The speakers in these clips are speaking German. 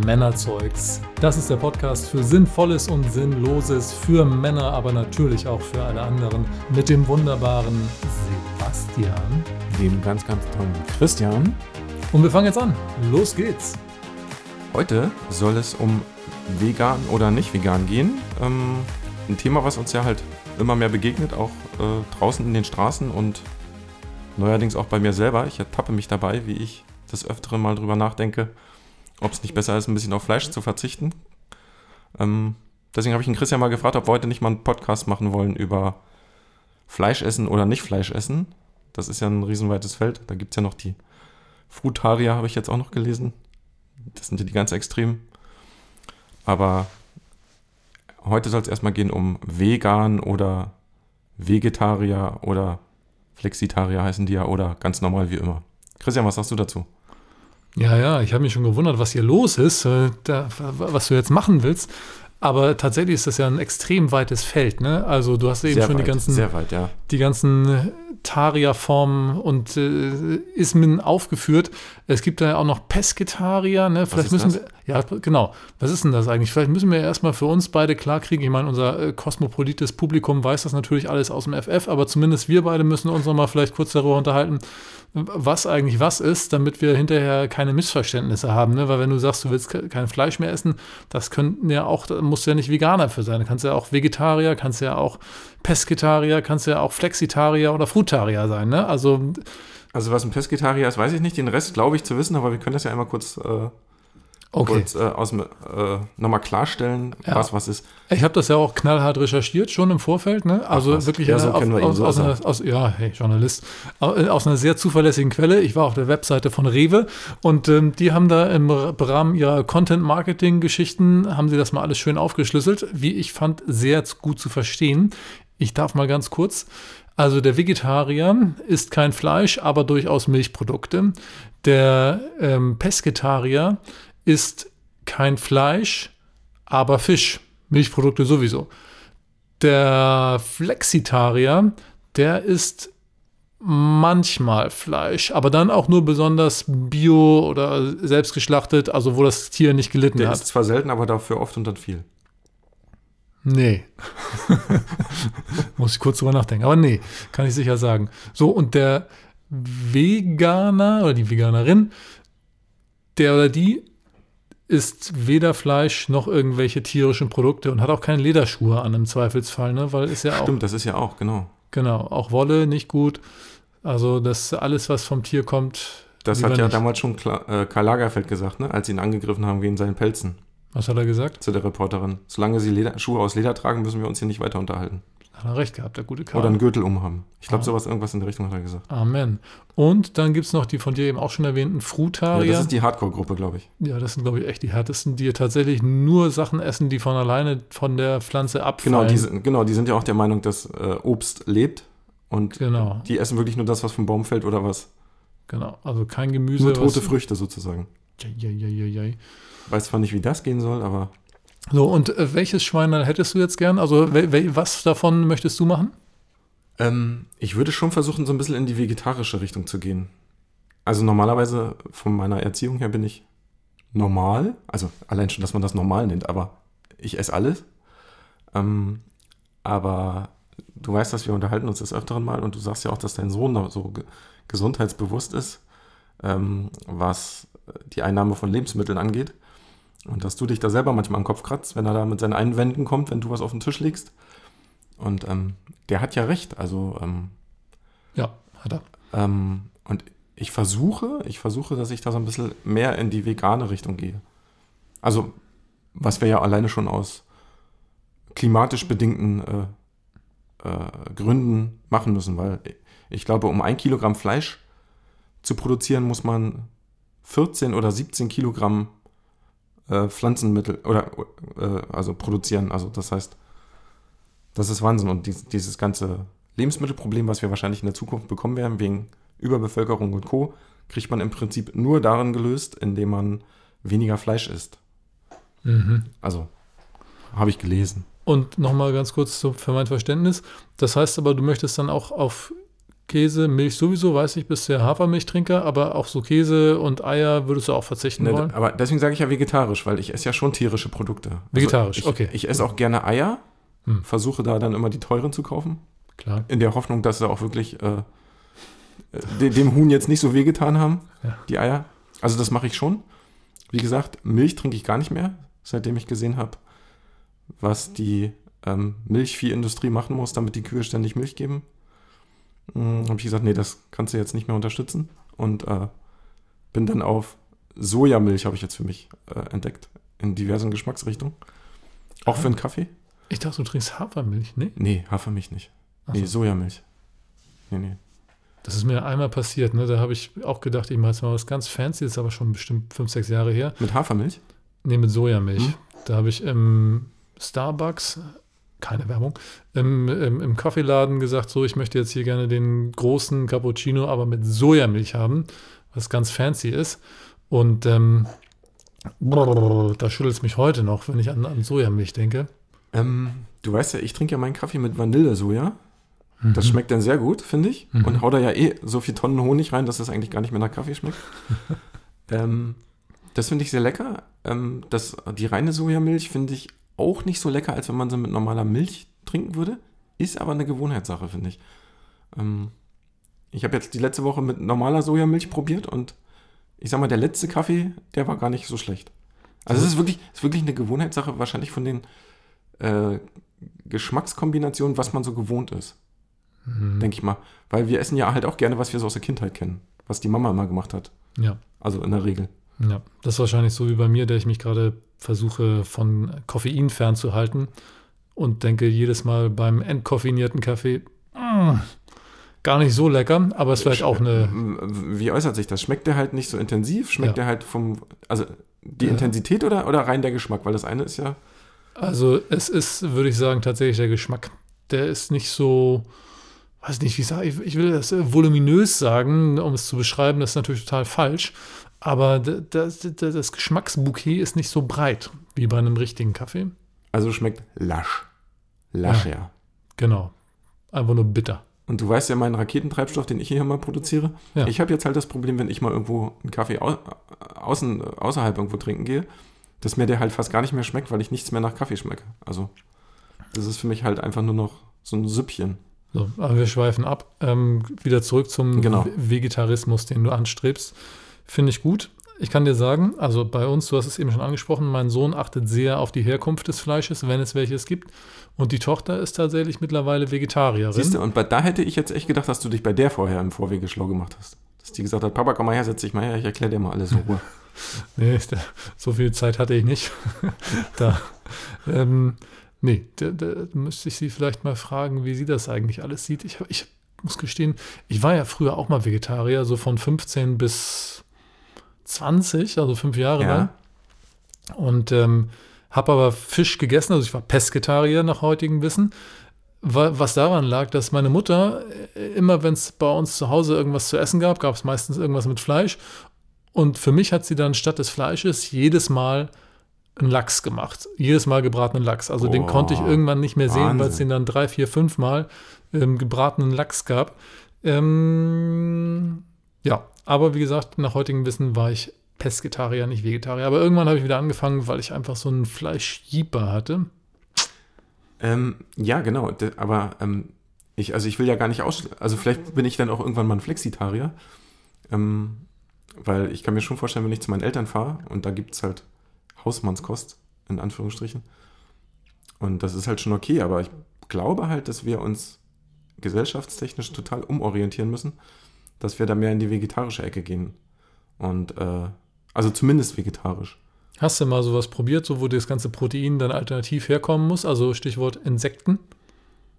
Männerzeugs. Das ist der Podcast für Sinnvolles und Sinnloses, für Männer, aber natürlich auch für alle anderen. Mit dem wunderbaren Sebastian. Dem ganz, ganz tollen Christian. Und wir fangen jetzt an. Los geht's. Heute soll es um vegan oder nicht vegan gehen. Ähm, ein Thema, was uns ja halt immer mehr begegnet, auch äh, draußen in den Straßen und neuerdings auch bei mir selber. Ich ertappe mich dabei, wie ich das Öfteren mal drüber nachdenke, ob es nicht besser ist, ein bisschen auf Fleisch zu verzichten. Ähm, deswegen habe ich den Christian mal gefragt, ob wir heute nicht mal einen Podcast machen wollen über Fleisch essen oder nicht Fleisch essen. Das ist ja ein riesenweites Feld. Da gibt es ja noch die Frutarier, habe ich jetzt auch noch gelesen. Das sind ja die ganz extremen. Aber heute soll es erstmal gehen um Vegan oder Vegetarier oder Flexitarier heißen die ja oder ganz normal wie immer. Christian, was sagst du dazu? Ja, ja, ich habe mich schon gewundert, was hier los ist, äh, da, was du jetzt machen willst. Aber tatsächlich ist das ja ein extrem weites Feld. Ne? Also du hast eben Sehr schon weit, die ganzen, sehr weit, ja. die ganzen Taria-Formen und äh, Ismen aufgeführt. Es gibt da ja auch noch Pesketarier. Ne? Vielleicht müssen das? wir, ja, genau. Was ist denn das eigentlich? Vielleicht müssen wir erstmal für uns beide klarkriegen. Ich meine, unser äh, kosmopolites Publikum weiß das natürlich alles aus dem FF, aber zumindest wir beide müssen uns noch mal vielleicht kurz darüber unterhalten, was eigentlich was ist, damit wir hinterher keine Missverständnisse haben. Ne? Weil wenn du sagst, du willst ke- kein Fleisch mehr essen, das könnten ja auch, musst du ja nicht Veganer für sein. Du kannst ja auch Vegetarier, kannst ja auch Pesketarier, kannst ja auch Flexitarier oder Frutarier sein. Ne? Also Also was ein Pesketarier ist, weiß ich nicht. Den Rest glaube ich zu wissen, aber wir können das ja einmal kurz, äh, okay. kurz äh, aus äh, nochmal klarstellen, Ja. was was ist. Ich habe das ja auch knallhart recherchiert, schon im Vorfeld, ne? Also was. wirklich Ja, so wir aus, so aus, ist er. einer, aus, ja, hey, Journalist, äh, aus einer sehr zuverlässigen Quelle. Ich war auf der Webseite von Rewe und ähm, die haben da im Rahmen ihrer Content-Marketing-Geschichten, haben sie das mal alles schön aufgeschlüsselt, wie ich fand, sehr gut zu verstehen. Ich darf mal ganz kurz. Also der Vegetarier isst kein Fleisch, aber durchaus Milchprodukte. Der ähm, Pesketarier isst kein Fleisch, aber Fisch. Milchprodukte sowieso. Der Flexitarier, der isst manchmal Fleisch, aber dann auch nur besonders bio oder selbst geschlachtet, also wo das Tier nicht gelitten Der hat. ist zwar selten, aber dafür oft und dann viel. Nee. Muss ich kurz drüber nachdenken. Aber nee, kann ich sicher sagen. So, und der Veganer oder die Veganerin, der oder die isst weder Fleisch noch irgendwelche tierischen Produkte und hat auch keine Lederschuhe an im Zweifelsfall, ne? Weil ist ja auch, Stimmt, das ist ja auch, genau. genau, auch Wolle nicht gut. Also das alles, was vom Tier kommt. Das hat ja nicht. damals schon Kla äh, Karl Lagerfeld gesagt, ne? als sie ihn angegriffen haben wegen seinen Pelzen Was hat er gesagt? zu der Reporterin. Solange sie Leder, Schuhe aus Leder tragen, müssen wir uns hier nicht weiter unterhalten. Hat er recht gehabt, der gute Karl. Oder einen Gürtel umhaben. Ich glaube, Ah. sowas, irgendwas in der Richtung hat er gesagt. Amen. Und dann gibt es noch die von dir eben auch schon erwähnten Ja, Frutarier. das ist die Hardcore-Gruppe, glaube ich. Ja, das sind, glaube ich, echt die härtesten, die tatsächlich nur Sachen essen, die von alleine von der Pflanze abfallen. Genau die, sind- genau, die sind ja auch der Meinung, dass äh, Obst lebt. Und Genau, die essen wirklich nur das, was vom Baum fällt oder was. genau. Also kein Gemüse. Nur tote Früchte sozusagen. Ja, ja, ja, ja, ja. Weiß zwar nicht, wie das gehen soll, aber So, und äh, welches Schwein hättest du jetzt gern? Also, was davon möchtest du machen? ähm, ich würde schon versuchen, so ein bisschen in die vegetarische Richtung zu gehen. Also normalerweise von meiner Erziehung her bin ich normal. Also allein schon, dass man das normal nennt, aber ich esse alles. Ähm, aber du weißt, dass wir unterhalten uns des Öfteren mal und du sagst ja auch, dass dein Sohn so ge gesundheitsbewusst ist, ähm, was die Einnahme von Lebensmitteln angeht. Und dass du dich da selber manchmal am Kopf kratzt, wenn er da mit seinen Einwänden kommt, wenn du was auf den Tisch legst. Und ähm, der hat ja recht. Also, ähm, Ja, hat er. ähm, und ich versuche, ich versuche, dass ich da so ein bisschen mehr in die vegane Richtung gehe. Also, was wir ja alleine schon aus klimatisch bedingten äh, äh, Gründen machen müssen, weil ich glaube, um ein Kilogramm Fleisch zu produzieren, muss man 14 oder 17 Kilogramm äh, Pflanzenmittel oder äh, also produzieren. Also das heißt, das ist Wahnsinn. Und dies, dieses ganze Lebensmittelproblem, was wir wahrscheinlich in der Zukunft bekommen werden, wegen Überbevölkerung und Co., kriegt man im Prinzip nur darin gelöst, indem man weniger Fleisch isst. Mhm. Also, habe ich gelesen. Und nochmal ganz kurz so für mein Verständnis. Das heißt aber, du möchtest dann auch auf Käse, Milch sowieso, weiß ich, bist ja Hafermilchtrinker, aber auch so Käse und Eier würdest du auch verzichten Ne, wollen? aber deswegen sage ich ja vegetarisch, weil ich esse ja schon tierische Produkte. Also Vegetarisch, ich, okay. Ich esse auch gerne Eier, Hm. versuche da dann immer die teuren zu kaufen, Klar. in der Hoffnung, dass sie auch wirklich äh, de- dem Huhn jetzt nicht so wehgetan haben, Ja. die Eier. Also das mache ich schon. Wie gesagt, Milch trinke ich gar nicht mehr, seitdem ich gesehen habe, was die ähm, Milchviehindustrie machen muss, damit die Kühe ständig Milch geben. Hm, habe ich gesagt, nee, das kannst du jetzt nicht mehr unterstützen. Und äh, bin dann auf Sojamilch, habe ich jetzt für mich äh, entdeckt, in diversen Geschmacksrichtungen. Auch für einen Kaffee? Ich dachte, du trinkst Hafermilch, ne? Nee, Hafermilch nicht. Ach Nee, so. Sojamilch. Nee, nee. Das ist mir einmal passiert, ne? Da habe ich auch gedacht, ich mache jetzt mal was ganz fancy, das ist aber schon bestimmt fünf, sechs Jahre her. Mit Hafermilch? Ne, mit Sojamilch. Hm. Da habe ich im Starbucks, keine Werbung, im, im, im Kaffeeladen gesagt, so, ich möchte jetzt hier gerne den großen Cappuccino, aber mit Sojamilch haben, was ganz fancy ist. Und ähm, brrr, da schüttelt es mich heute noch, wenn ich an, an Sojamilch denke. Ähm, du weißt ja, ich trinke ja meinen Kaffee mit Vanillesoja. Das Mhm. schmeckt dann sehr gut, finde ich. Mhm. Und hau da ja eh so viel Tonnen Honig rein, dass das eigentlich gar nicht mehr nach Kaffee schmeckt. ähm, das finde ich sehr lecker. Ähm, das, die reine Sojamilch finde ich auch nicht so lecker, als wenn man sie mit normaler Milch trinken würde. Ist aber eine Gewohnheitssache, finde ich. Ähm, ich habe jetzt die letzte Woche mit normaler Sojamilch probiert und ich sag mal, der letzte Kaffee, der war gar nicht so schlecht. Also es ist wirklich, ist wirklich eine Gewohnheitssache, wahrscheinlich von den äh, Geschmackskombinationen, was man so gewohnt ist Mhm. denke ich mal. Weil wir essen ja halt auch gerne, was wir so aus der Kindheit kennen. Was die Mama immer gemacht hat. Ja. Also in der Regel. Ja, das ist wahrscheinlich so wie bei mir, der ich mich gerade versuche von Koffein fernzuhalten und denke jedes Mal beim entkoffeinierten Kaffee, "Mm, gar nicht so lecker, aber ist vielleicht auch eine, Wie äußert sich das? Schmeckt der halt nicht so intensiv? Schmeckt Ja. der halt vom. Also die Ja. Intensität oder, oder rein der Geschmack? Weil das eine ist ja. also es ist, würde ich sagen, tatsächlich der Geschmack. Der ist nicht so, weiß nicht, wie ich sage, ich, ich will das äh, voluminös sagen, um es zu beschreiben, das ist natürlich total falsch, aber das, das, das Geschmacksbouquet ist nicht so breit wie bei einem richtigen Kaffee. Also schmeckt lasch. Lasch, ja. Genau. Einfach nur bitter. Und du weißt ja meinen Raketentreibstoff, den ich hier mal produziere. Ja. Ich habe jetzt halt das Problem, wenn ich mal irgendwo einen Kaffee au außen, außerhalb irgendwo trinken gehe, dass mir der halt fast gar nicht mehr schmeckt, weil ich nichts mehr nach Kaffee schmecke. Also, das ist für mich halt einfach nur noch so ein Süppchen. So, aber wir schweifen ab. Ähm, wieder zurück zum Genau. Ve- Vegetarismus, den du anstrebst. Finde ich gut. Ich kann dir sagen, also bei uns, du hast es eben schon angesprochen, mein Sohn achtet sehr auf die Herkunft des Fleisches, wenn es welches gibt. Und die Tochter ist tatsächlich mittlerweile Vegetarierin. Siehst du, und bei, da hätte ich jetzt echt gedacht, dass du dich bei der vorher im Vorwege schlau gemacht hast. Dass die gesagt hat, Papa, komm mal her, setz dich mal her, ich erkläre dir mal alles in Ruhe. Nee, da- so viel Zeit hatte ich nicht. da, ähm, nee, da, da müsste ich sie vielleicht mal fragen, wie sie das eigentlich alles sieht. Ich, ich muss gestehen, ich war ja früher auch mal Vegetarier, so von 15 bis 20, also fünf Jahre Ja. lang. Und ähm, habe aber Fisch gegessen, also ich war Pesketarier nach heutigem Wissen. Wa- Was daran lag, dass meine Mutter äh, immer, wenn es bei uns zu Hause irgendwas zu essen gab, gab es meistens irgendwas mit Fleisch. Und für mich hat sie dann statt des Fleisches jedes Mal einen Lachs gemacht. Jedes Mal gebratenen Lachs. Also den Boah, konnte ich irgendwann nicht mehr sehen, weil es Wahnsinn. den dann drei, vier, fünf Mal ähm, gebratenen Lachs gab. Ähm, ja, aber wie gesagt, nach heutigem Wissen war ich Pesketarier, nicht Vegetarier. Aber irgendwann habe ich wieder angefangen, weil ich einfach so einen Fleischjieper hatte. Ähm, ja, genau. Aber ähm, ich, also ich will ja gar nicht aus. Also vielleicht bin ich dann auch irgendwann mal ein Flexitarier. Ähm, weil ich kann mir schon vorstellen, wenn ich zu meinen Eltern fahre und da gibt es halt Hausmannskost, in Anführungsstrichen. Und das ist halt schon okay, aber ich glaube halt, dass wir uns gesellschaftstechnisch total umorientieren müssen, dass wir da mehr in die vegetarische Ecke gehen. Und äh, also zumindest vegetarisch. Hast du mal sowas probiert, so wo das ganze Protein dann alternativ herkommen muss? Also Stichwort Insekten.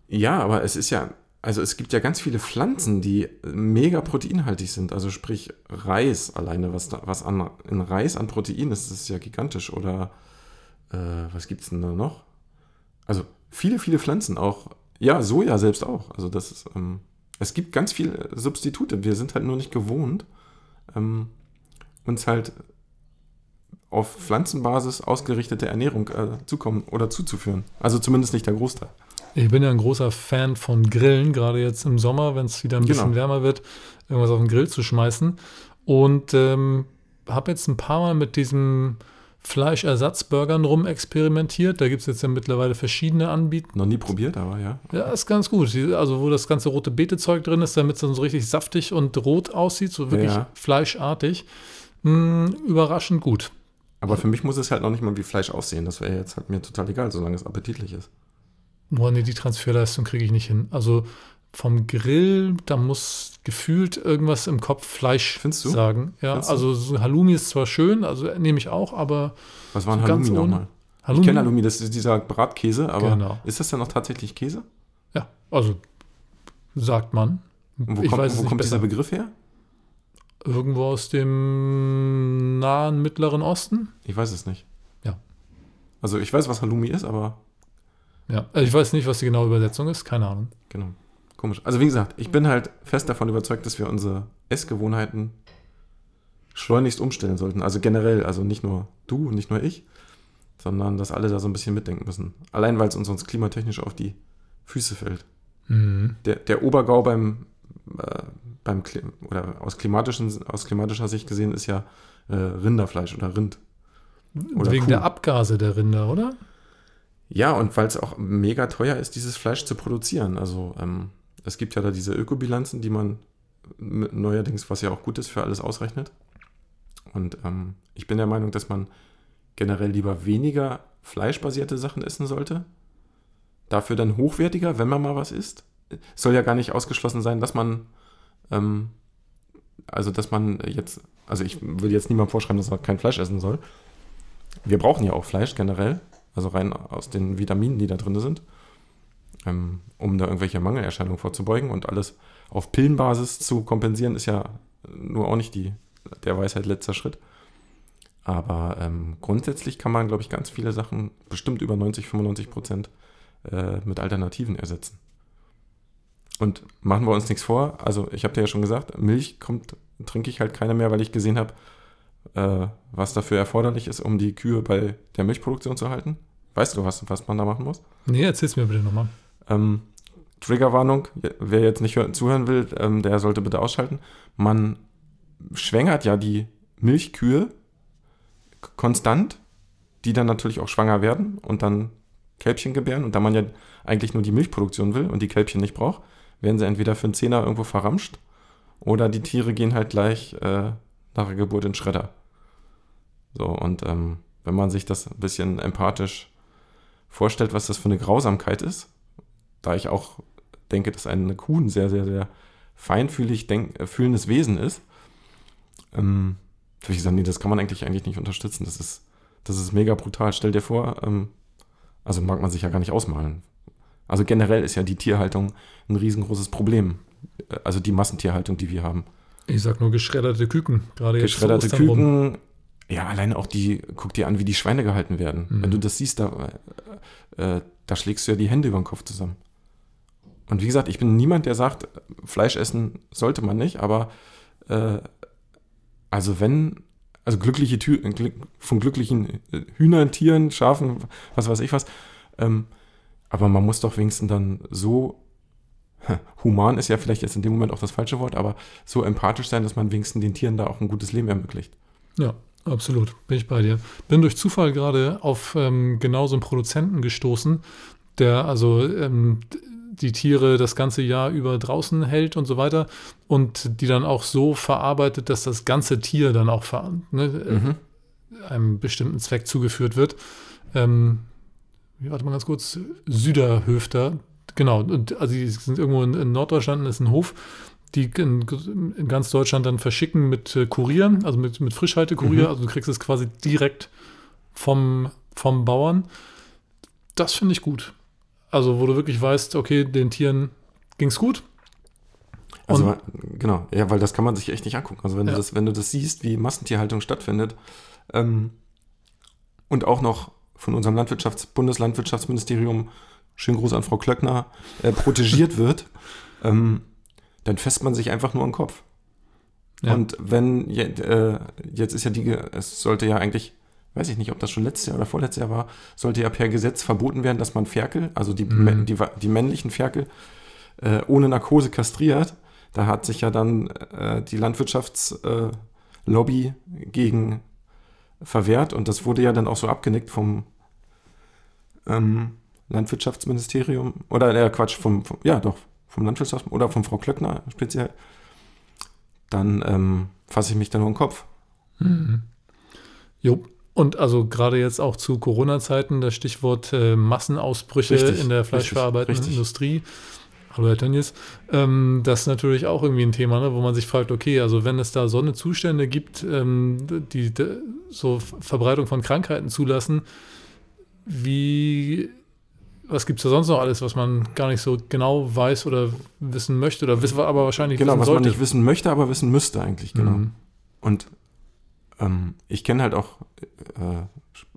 Ja, aber es ist ja, also es gibt ja ganz viele Pflanzen, die mega proteinhaltig sind. Also sprich Reis alleine, was, da, was an, in Reis an Protein ist, das ist ja gigantisch. Oder äh, was gibt es denn da noch? Also viele, viele Pflanzen auch. Ja, Soja selbst auch. Also das ist, ähm, es gibt ganz viele Substitute. Wir sind halt nur nicht gewohnt, ähm, uns halt auf Pflanzenbasis ausgerichtete Ernährung äh, zukommen oder zuzuführen. Also zumindest nicht der Großteil. Ich bin ja ein großer Fan von Grillen, gerade jetzt im Sommer, wenn es wieder ein bisschen Genau. wärmer wird, irgendwas auf den Grill zu schmeißen. Und ähm, habe jetzt ein paar Mal mit diesen Fleischersatzburgern rumexperimentiert. Da gibt es jetzt ja mittlerweile verschiedene Anbieter. Noch nie probiert, aber ja. Ja, ist ganz gut. Also, wo das ganze rote Betezeug drin ist, damit es dann so richtig saftig und rot aussieht, so wirklich Ja. fleischartig. Hm, überraschend gut. Aber für mich muss es halt noch nicht mal wie Fleisch aussehen. Das wäre jetzt halt mir total egal, solange es appetitlich ist. Boah, nee, die Transferleistung kriege ich nicht hin. Also vom Grill, da muss gefühlt irgendwas im Kopf Fleisch Findest du? sagen. Ja, Findest also so Halloumi ist zwar schön, also nehme ich auch, aber Was war ein So Halloumi nochmal? Ich kenne Halloumi, das ist dieser Bratkäse, aber Genau. ist das denn noch tatsächlich Käse? ja, also sagt man. Und wo ich kommt, weiß wo kommt dieser. Begriff her? Irgendwo aus dem nahen Mittleren Osten? Ich weiß es nicht. Ja. Also ich weiß, was Halloumi ist, aber Ja, also ich weiß nicht, was die genaue Übersetzung ist, keine Ahnung. genau. Komisch. Also wie gesagt, ich bin halt fest davon überzeugt, dass wir unsere Essgewohnheiten schleunigst umstellen sollten. Also generell, also nicht nur du nicht nur ich, sondern dass alle da so ein bisschen mitdenken müssen. Allein weil es uns sonst klimatechnisch auf die Füße fällt. Mhm. Der, der Obergau beim, äh, beim oder aus, klimatischen, aus klimatischer Sicht gesehen ist ja äh, Rinderfleisch oder Rind. Oder Wegen Kuh. der Abgase der Rinder, oder? Ja, und weil es auch mega teuer ist, dieses Fleisch zu produzieren. Also ähm, es gibt ja da diese Ökobilanzen, die man neuerdings, was ja auch gut ist, für alles ausrechnet. Und ähm, ich bin der Meinung, dass man generell lieber weniger fleischbasierte Sachen essen sollte. Dafür dann hochwertiger, wenn man mal was isst. Es soll ja gar nicht ausgeschlossen sein, dass man, ähm, also dass man jetzt, also ich will jetzt niemandem vorschreiben, dass er kein Fleisch essen soll. Wir brauchen ja auch Fleisch generell, also rein aus den Vitaminen, die da drin sind, ähm, um da irgendwelche Mangelerscheinungen vorzubeugen und alles auf Pillenbasis zu kompensieren, ist ja nur auch nicht die, der Weisheit letzter Schritt. Aber ähm, grundsätzlich kann man, glaube ich, ganz viele Sachen, bestimmt über 90, 95 Prozent, äh, mit Alternativen ersetzen. Und machen wir uns nichts vor, also ich habe dir ja schon gesagt, Milch kommt, trinke ich halt keine mehr, weil ich gesehen habe, äh, was dafür erforderlich ist, um die Kühe bei der Milchproduktion zu halten. Weißt du, was, was man da machen muss? Nee, erzähl's mir bitte nochmal. Ähm, Triggerwarnung, wer jetzt nicht hör- zuhören will, ähm, der sollte bitte ausschalten. Man schwängert ja die Milchkühe konstant, die dann natürlich auch schwanger werden und dann Kälbchen gebären. Und da man ja eigentlich nur die Milchproduktion will und die Kälbchen nicht braucht, werden sie entweder für einen Zehner irgendwo verramscht oder die Tiere gehen halt gleich äh, nach der Geburt in Schredder. So, und ähm, wenn man sich das ein bisschen empathisch vorstellt, was das für eine Grausamkeit ist, da ich auch denke, dass eine Kuh ein sehr, sehr, sehr feinfühlig denk, äh, fühlendes Wesen ist, ähm, würde ich sagen, nee, das kann man eigentlich, eigentlich nicht unterstützen. Das ist, das ist mega brutal. Stell dir vor, ähm, also mag man sich ja gar nicht ausmalen. Also generell ist ja die Tierhaltung ein riesengroßes Problem. Äh, Also die Massentierhaltung, die wir haben. Ich sag nur geschredderte Küken, gerade jetzt Geschredderte Ostern rum. Küken, ja, alleine auch die, guck dir an, wie die Schweine gehalten werden. Mhm. Wenn du das siehst, da, äh, äh, da schlägst du ja die Hände über den Kopf zusammen. Und wie gesagt, ich bin niemand, der sagt, Fleisch essen sollte man nicht, aber äh, also wenn, also glückliche Tür, von glücklichen äh, Hühnern, Tieren, Schafen, was weiß ich was, ähm, aber man muss doch wenigstens dann so human ist ja vielleicht jetzt in dem Moment auch das falsche Wort, aber so empathisch sein, dass man wenigstens den Tieren da auch ein gutes Leben ermöglicht. Ja, absolut. Bin ich bei dir. Bin durch Zufall gerade auf ähm, genau so einen Produzenten gestoßen, der also ähm, die Tiere das ganze Jahr über draußen hält und so weiter und die dann auch so verarbeitet, dass das ganze Tier dann auch ne, Mhm. einem bestimmten Zweck zugeführt wird. Ähm, warte mal ganz kurz, Süderhöfter, genau, und also die sind irgendwo in, in Norddeutschland, das ist ein Hof, die in, in ganz Deutschland dann verschicken mit äh, Kurier, also mit, mit Frischhaltekurier, Mhm. also du kriegst es quasi direkt vom, vom Bauern. Das finde ich gut. Also, wo du wirklich weißt, okay, den Tieren ging es gut. Also man- genau, ja, weil das kann man sich echt nicht angucken. Also wenn Ja. du das, wenn du das siehst, wie Massentierhaltung stattfindet ähm, und auch noch von unserem Landwirtschafts Bundeslandwirtschaftsministerium, schönen Gruß an Frau Klöckner, äh, protegiert wird, ähm, dann fässt man sich einfach nur den Kopf. Ja. Und wenn, äh, jetzt ist ja die, es sollte ja eigentlich, weiß ich nicht, ob das schon letztes Jahr oder vorletztes Jahr war, sollte ja per Gesetz verboten werden, dass man Ferkel, also die, Mhm. die, die männlichen Ferkel, äh, ohne Narkose kastriert. Da hat sich ja dann äh, die Landwirtschaftslobby äh, gegen verwehrt und das wurde ja dann auch so abgenickt vom ähm, Landwirtschaftsministerium oder äh, Quatsch, vom, vom, ja doch, vom Landwirtschafts- oder von Frau Klöckner speziell. Dann ähm, fasse ich mich da nur den Kopf. Mhm. Jo. Und also gerade jetzt auch zu Corona-Zeiten das Stichwort äh, Massenausbrüche Richtig, in der fleischverarbeitenden richtig. Industrie. Hallo Herr Tönnies. Ähm, das ist natürlich auch irgendwie ein Thema, ne, wo man sich fragt, okay, also wenn es da so eine Zustände gibt, ähm, die, die so Verbreitung von Krankheiten zulassen, wie, was gibt es da sonst noch alles, was man gar nicht so genau weiß oder wissen möchte oder wissen, aber wahrscheinlich Genau, wissen was sollte. man nicht wissen möchte, aber wissen müsste eigentlich, genau. Mhm. Und ähm, ich kenne halt auch äh,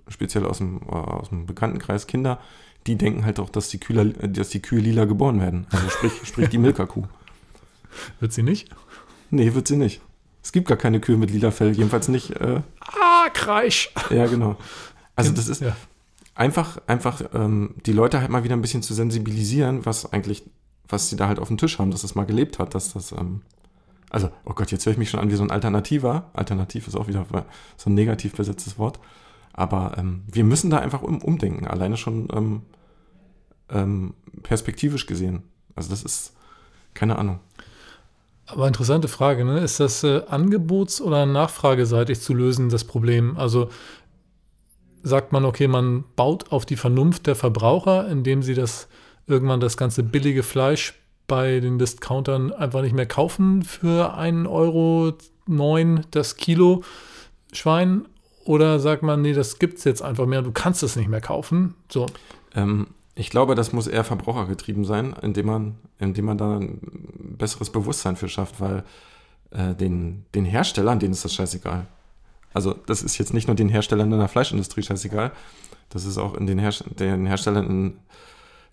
speziell aus dem, äh, aus dem Bekanntenkreis Kinder, die denken halt auch, dass die, Kühler, dass die Kühe lila geboren werden. Also sprich, sprich die Milka-Kuh. Wird sie nicht? Nee, wird sie nicht. Es gibt gar keine Kühe mit lila Fell, jedenfalls nicht. Äh, Ah, Kreisch! ja, genau. Also das ist Ja. einfach, einfach ähm, die Leute halt mal wieder ein bisschen zu sensibilisieren, was eigentlich, was sie da halt auf dem Tisch haben, dass das mal gelebt hat, dass das, ähm, also, oh Gott, jetzt höre ich mich schon an wie so ein Alternativer. Alternativ ist auch wieder so ein negativ besetztes Wort. Aber ähm, wir müssen da einfach um, umdenken, alleine schon ähm, ähm, perspektivisch gesehen. Also das ist, keine Ahnung. Aber interessante Frage, ne? Ist das äh, angebots- oder nachfrageseitig zu lösen, das Problem? Also sagt man, okay, man baut auf die Vernunft der Verbraucher, indem sie das irgendwann das ganze billige Fleisch bei den Discountern einfach nicht mehr kaufen für 1,09 Euro das Kilo Schwein? Oder sagt man, nee, das gibt es jetzt einfach mehr, du kannst es nicht mehr kaufen? So, Ähm, ich glaube, das muss eher verbrauchergetrieben sein, indem man, indem man da ein besseres Bewusstsein für schafft, weil äh, den, den Herstellern, denen ist das scheißegal. Also das ist jetzt nicht nur den Herstellern in der Fleischindustrie scheißegal, das ist auch in den, Herst den Herstellern, in,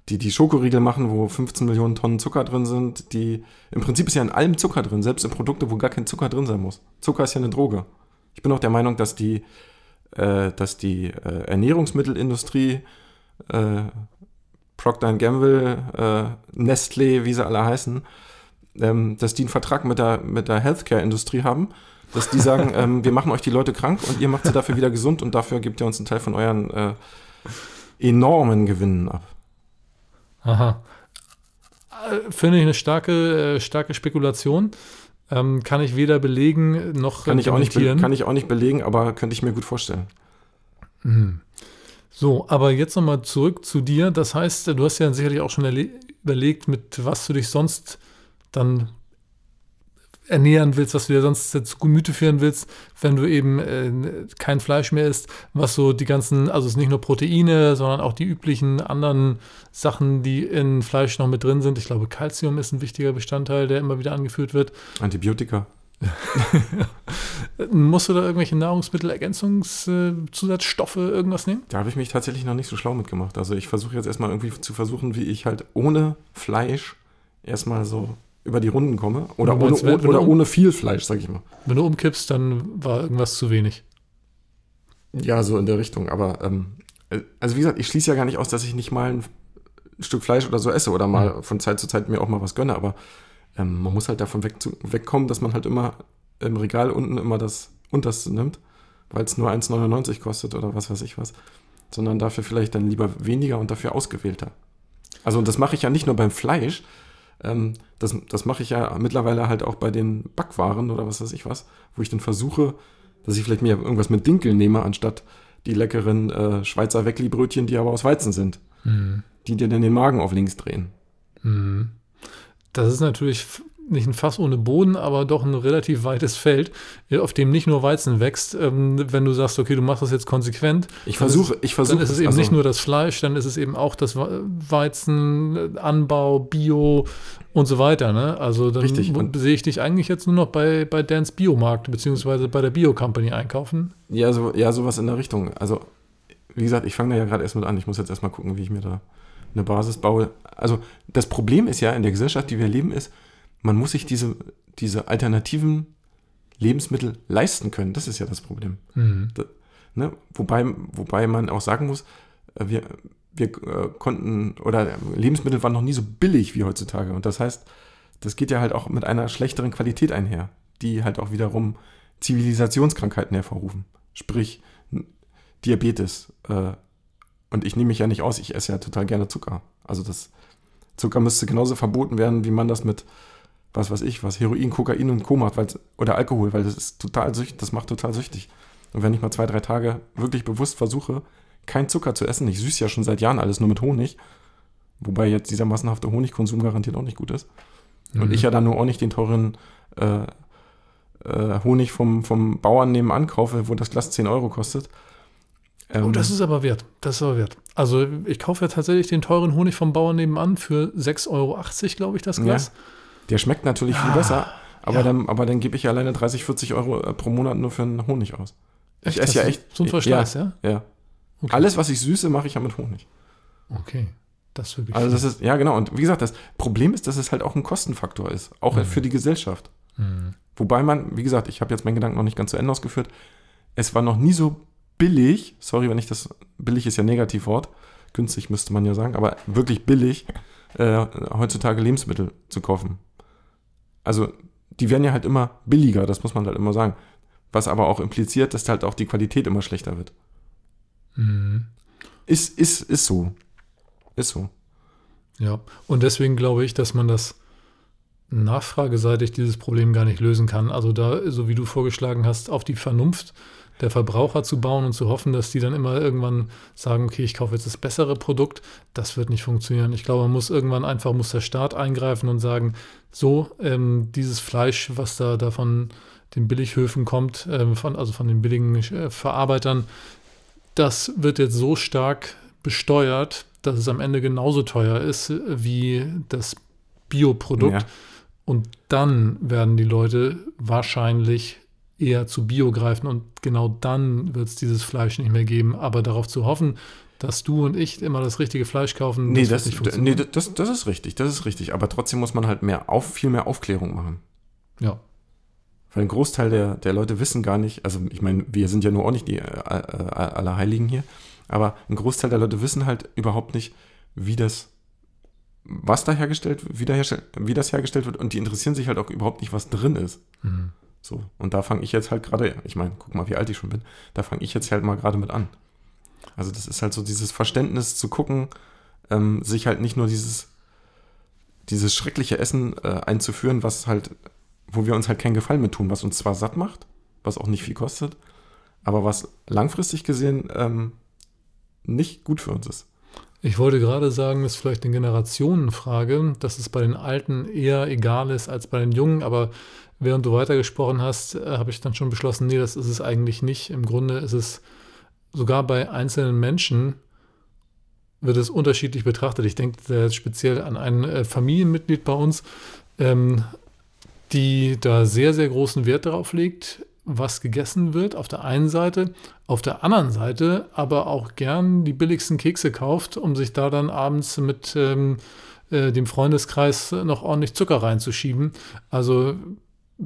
die die Schokoriegel machen, wo 15 Millionen Tonnen Zucker drin sind, die im Prinzip ist ja in allem Zucker drin, selbst in Produkte, wo gar kein Zucker drin sein muss. Zucker ist ja eine Droge. Ich bin auch der Meinung, dass die, äh, dass die äh, Ernährungsmittelindustrie äh, Procter Gamble, äh, Nestlé, wie sie alle heißen, ähm, dass die einen Vertrag mit der, mit der Healthcare-Industrie haben, dass die sagen, ähm, wir machen euch die Leute krank und ihr macht sie dafür wieder gesund und dafür gebt ihr uns einen Teil von euren äh, enormen Gewinnen ab. Aha. Äh, Finde ich eine starke, äh, starke Spekulation. Ähm, kann ich weder belegen noch Kann ich, auch nicht, kann ich auch nicht belegen, aber könnte ich mir gut vorstellen. Mhm. So, aber jetzt nochmal zurück zu dir. Das heißt, du hast ja sicherlich auch schon erle- überlegt, mit was du dich sonst dann ernähren willst, was du dir sonst zu Gemüte führen willst, wenn du eben äh, kein Fleisch mehr isst, was so die ganzen, also es ist nicht nur Proteine, sondern auch die üblichen anderen Sachen, die in Fleisch noch mit drin sind. Ich glaube, Calcium ist ein wichtiger Bestandteil, der immer wieder angeführt wird. Antibiotika. Musst du da irgendwelche Nahrungsmittel-Ergänzungszusatzstoffe, irgendwas nehmen? Da habe ich mich tatsächlich noch nicht so schlau mitgemacht. Also ich versuche jetzt erstmal irgendwie zu versuchen, wie ich halt ohne Fleisch erstmal so über die Runden komme. Oder, ohne, meinst, wenn- wenn oder du- ohne viel Fleisch, sag ich mal. Wenn du umkippst, dann war irgendwas zu wenig. Ja, so in der Richtung. Aber ähm, äh, also wie gesagt, ich schließe ja gar nicht aus, dass ich nicht mal ein Stück Fleisch oder so esse oder mal von Zeit zu Zeit mir auch mal was gönne. Aber ähm, man muss halt davon weg zu, wegkommen, dass man halt immer im Regal unten immer das Unterste nimmt, weil es nur 1,99 kostet oder was weiß ich was. Sondern dafür vielleicht dann lieber weniger und dafür ausgewählter. Also und das mache ich ja nicht nur beim Fleisch. Ähm, das das mache ich ja mittlerweile halt auch bei den Backwaren oder was weiß ich was, wo ich dann versuche, dass ich vielleicht mir irgendwas mit Dinkel nehme, anstatt die leckeren äh, Schweizer Weckli-Brötchen, die aber aus Weizen sind, Mhm. die dir dann den Magen auf links drehen. Mhm. Das ist natürlich nicht ein Fass ohne Boden, aber doch ein relativ weites Feld, äh, auf dem nicht nur Weizen wächst. Ähm, wenn du sagst, okay, du machst das jetzt konsequent, Ich Dann versuche, ich versuche. dann ist es eben also, nicht nur das Fleisch, dann ist es eben auch das Wa- Weizen, äh, Anbau, Bio und so weiter. Ne? Also dann Richtig, sehe ich dich eigentlich jetzt nur noch bei, bei Dans Biomarkt beziehungsweise bei der Bio-Company einkaufen. Ja, so, ja, sowas in der Richtung. Also, wie gesagt, ich fange da ja gerade erst mit an. Ich muss jetzt erstmal gucken, wie ich mir da eine Basis baue. Also, das Problem ist ja in der Gesellschaft, die wir leben, ist, man muss sich diese, diese alternativen Lebensmittel leisten können. Das ist ja das Problem. Mhm. Ne? Wobei, wobei man auch sagen muss, äh, wir, wir äh, konnten, oder Lebensmittel waren noch nie so billig wie heutzutage. Und das heißt, das geht ja halt auch mit einer schlechteren Qualität einher, die halt auch wiederum Zivilisationskrankheiten hervorrufen. Sprich, Diabetes. Äh, und ich nehme mich ja nicht aus, ich esse ja total gerne Zucker. Also das Zucker müsste genauso verboten werden, wie man das mit, was weiß ich, was Heroin, Kokain und Co. macht, oder Alkohol, weil das ist total süchtig, das macht total süchtig. Und wenn ich mal zwei, drei Tage wirklich bewusst versuche, kein Zucker zu essen, ich süße ja schon seit Jahren alles nur mit Honig, wobei jetzt dieser massenhafte Honigkonsum garantiert auch nicht gut ist. Mhm. Und ich ja dann nur auch nicht den teuren äh, äh, Honig vom, vom Bauern nebenan kaufe, wo das Glas 10 Euro kostet. Ähm, oh, das ist aber wert. Das ist aber wert. Also ich kaufe ja tatsächlich den teuren Honig vom Bauern nebenan für 6,80 Euro, glaube ich, das Glas. Ja, der schmeckt natürlich ah, viel besser, aber ja. dann, aber dann gebe ich ja alleine 30, 40 Euro äh, pro Monat nur für einen Honig aus. Echt? Ich esse ja echt. So ein Verschleiß, ja? Ja. ja. Okay. Alles, was ich süße, mache ich ja mit Honig. Okay. Das wirklich. Also, das ist, ja, genau. Und wie gesagt, das Problem ist, dass es halt auch ein Kostenfaktor ist. Auch mhm. für die Gesellschaft. Mhm. Wobei man, wie gesagt, ich habe jetzt meinen Gedanken noch nicht ganz zu Ende ausgeführt. Es war noch nie so billig, sorry, wenn ich das, billig ist ja Negativwort, günstig müsste man ja sagen, aber wirklich billig, äh, heutzutage Lebensmittel zu kaufen. Also, die werden ja halt immer billiger, das muss man halt immer sagen. Was aber auch impliziert, dass halt auch die Qualität immer schlechter wird. Mhm. Ist, ist, ist so. Ist so. Ja, und deswegen glaube ich, dass man das nachfrageseitig dieses Problem gar nicht lösen kann. Also da, so wie du vorgeschlagen hast, auf die Vernunft der Verbraucher zu bauen und zu hoffen, dass die dann immer irgendwann sagen, okay, ich kaufe jetzt das bessere Produkt, das wird nicht funktionieren. Ich glaube, man muss irgendwann einfach, muss der Staat eingreifen und sagen, so, ähm, dieses Fleisch, was da, von den Billighöfen kommt, ähm, von, also von den billigen äh, Verarbeitern, das wird jetzt so stark besteuert, dass es am Ende genauso teuer ist wie das Bioprodukt. Ja. Und dann werden die Leute wahrscheinlich eher zu Bio greifen und genau dann wird es dieses Fleisch nicht mehr geben. Aber darauf zu hoffen, dass du und ich immer das richtige Fleisch kaufen, nee, das, das, nee, das, das ist richtig, das ist richtig. Aber trotzdem muss man halt mehr auf, viel mehr Aufklärung machen. Ja. Weil ein Großteil der, der Leute wissen gar nicht, also ich meine, wir sind ja nur auch nicht die äh, äh, Allerheiligen hier, aber ein Großteil der Leute wissen halt überhaupt nicht, wie das, was da hergestellt, wie, da wie das hergestellt wird und die interessieren sich halt auch überhaupt nicht, was drin ist. Mhm. So, und da fange ich jetzt halt gerade, ich meine, guck mal, wie alt ich schon bin, da fange ich jetzt halt mal gerade mit an. Also das ist halt so dieses Verständnis zu gucken, ähm, sich halt nicht nur dieses, dieses schreckliche Essen äh, einzuführen, was halt, wo wir uns halt keinen Gefallen mit tun, was uns zwar satt macht, was auch nicht viel kostet, aber was langfristig gesehen ähm, nicht gut für uns ist. Ich wollte gerade sagen, das ist vielleicht eine Generationenfrage, dass es bei den Alten eher egal ist als bei den Jungen, aber während du weitergesprochen hast, äh, habe ich dann schon beschlossen, nee, das ist es eigentlich nicht. Im Grunde ist es sogar bei einzelnen Menschen wird es unterschiedlich betrachtet. Ich denke speziell an ein äh, Familienmitglied bei uns, ähm, die da sehr, sehr großen Wert darauf legt, was gegessen wird, auf der einen Seite, auf der anderen Seite aber auch gern die billigsten Kekse kauft, um sich da dann abends mit ähm, äh, dem Freundeskreis noch ordentlich Zucker reinzuschieben. Also